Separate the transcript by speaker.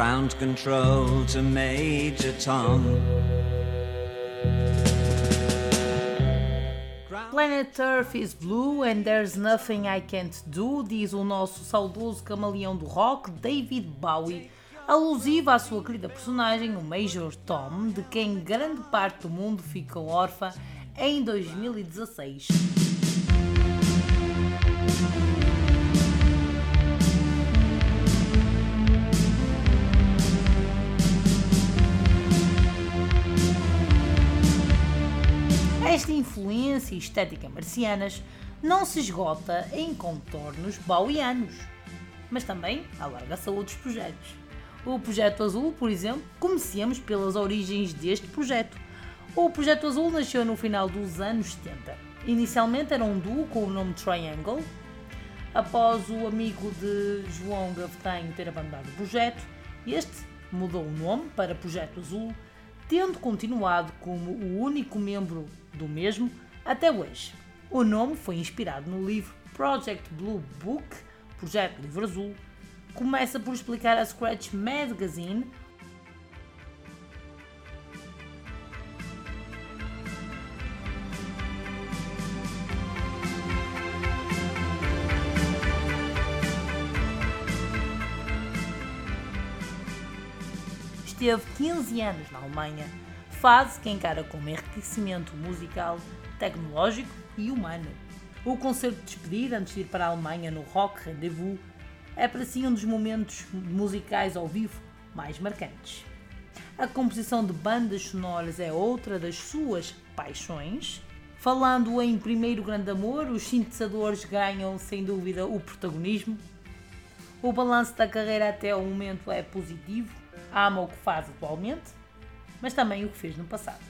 Speaker 1: Ground control to Major Tom.
Speaker 2: Planet Earth is blue and there's nothing I can't do, diz o nosso saudoso camaleão do rock, David Bowie, alusiva à sua querida personagem, o Major Tom, de quem grande parte do mundo ficou órfã em 2016. Esta influência estética marcianas não se esgota em contornos bauianos, mas também alarga-se a outros projetos. O Projeto Azul, por exemplo, comecemos pelas origens deste projeto. O Projeto Azul nasceu no final dos anos 70. Inicialmente era um duo com o nome Triangle. Após o amigo de João Gavetanho ter abandonado o projeto, este mudou o nome para Projeto Azul, tendo continuado como o único membro do mesmo até hoje. O nome foi inspirado no livro Project Blue Book, Projeto Livro Azul, começa por explicar a Scratch Magazine Esteve 15 anos na Alemanha, fase que encara como enriquecimento musical, tecnológico e humano. O concerto de despedida antes de ir para a Alemanha no Rock Rendezvous é para si um dos momentos musicais ao vivo mais marcantes. A composição de bandas sonoras é outra das suas paixões. Falando em primeiro grande amor, os sintetizadores ganham sem dúvida o protagonismo. O balanço da carreira até o momento é positivo, ama o que faz atualmente, mas também o que fez no passado.